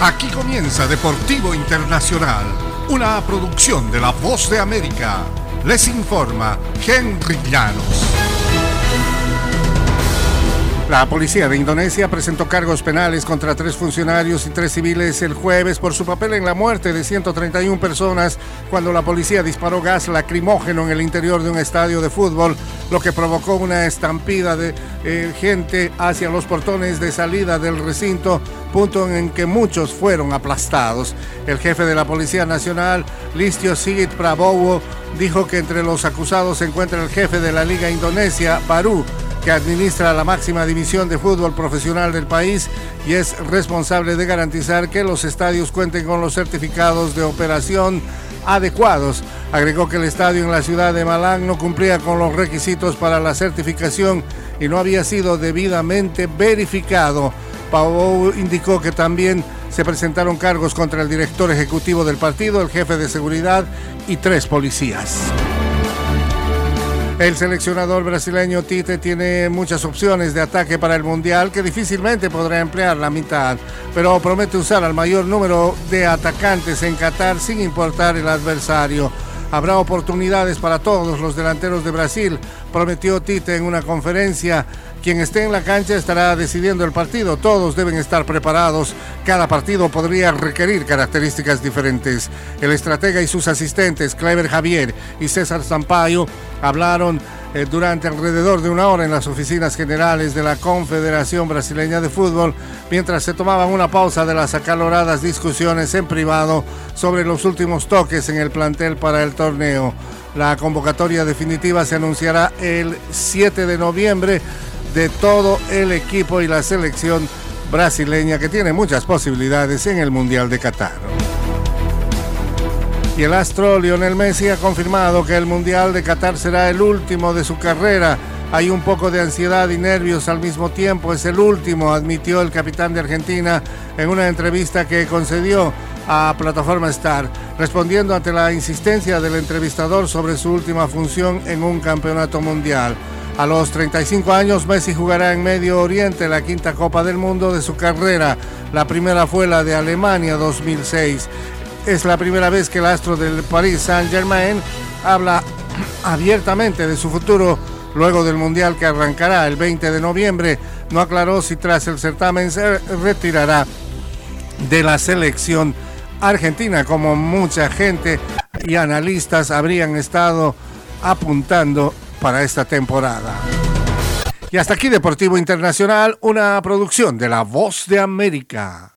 Aquí comienza Deportivo Internacional, una producción de La Voz de América. Les informa Henry Llanos. La policía de Indonesia presentó cargos penales contra tres funcionarios y tres civiles el jueves por su papel en la muerte de 131 personas cuando la policía disparó gas lacrimógeno en el interior de un estadio de fútbol, lo que provocó una estampida de eh, gente hacia los portones de salida del recinto, punto en que muchos fueron aplastados. El jefe de la Policía Nacional, Listio Sigit Prabowo, dijo que entre los acusados se encuentra el jefe de la Liga Indonesia, Baru, que administra la máxima división de fútbol profesional del país y es responsable de garantizar que los estadios cuenten con los certificados de operación adecuados. Agregó que el estadio en la ciudad de Malang no cumplía con los requisitos para la certificación y no había sido debidamente verificado. Pau indicó que también se presentaron cargos contra el director ejecutivo del partido, el jefe de seguridad y tres policías. El seleccionador brasileño Tite tiene muchas opciones de ataque para el Mundial que difícilmente podrá emplear la mitad, pero promete usar al mayor número de atacantes en Qatar sin importar el adversario. Habrá oportunidades para todos los delanteros de Brasil, prometió Tite en una conferencia. Quien esté en la cancha estará decidiendo el partido. Todos deben estar preparados. Cada partido podría requerir características diferentes. El estratega y sus asistentes, Clever Javier y César Sampaio, hablaron eh, durante alrededor de una hora en las oficinas generales de la Confederación Brasileña de Fútbol, mientras se tomaban una pausa de las acaloradas discusiones en privado sobre los últimos toques en el plantel para el torneo. La convocatoria definitiva se anunciará el 7 de noviembre de todo el equipo y la selección brasileña que tiene muchas posibilidades en el Mundial de Qatar. Y el astro Lionel Messi ha confirmado que el Mundial de Qatar será el último de su carrera. Hay un poco de ansiedad y nervios al mismo tiempo. Es el último, admitió el capitán de Argentina en una entrevista que concedió a Plataforma Star, respondiendo ante la insistencia del entrevistador sobre su última función en un campeonato mundial. A los 35 años, Messi jugará en Medio Oriente la quinta Copa del Mundo de su carrera. La primera fue la de Alemania 2006. Es la primera vez que el astro del Paris Saint-Germain habla abiertamente de su futuro luego del Mundial que arrancará el 20 de noviembre. No aclaró si tras el certamen se retirará de la selección argentina, como mucha gente y analistas habrían estado apuntando para esta temporada. Y hasta aquí Deportivo Internacional, una producción de La Voz de América.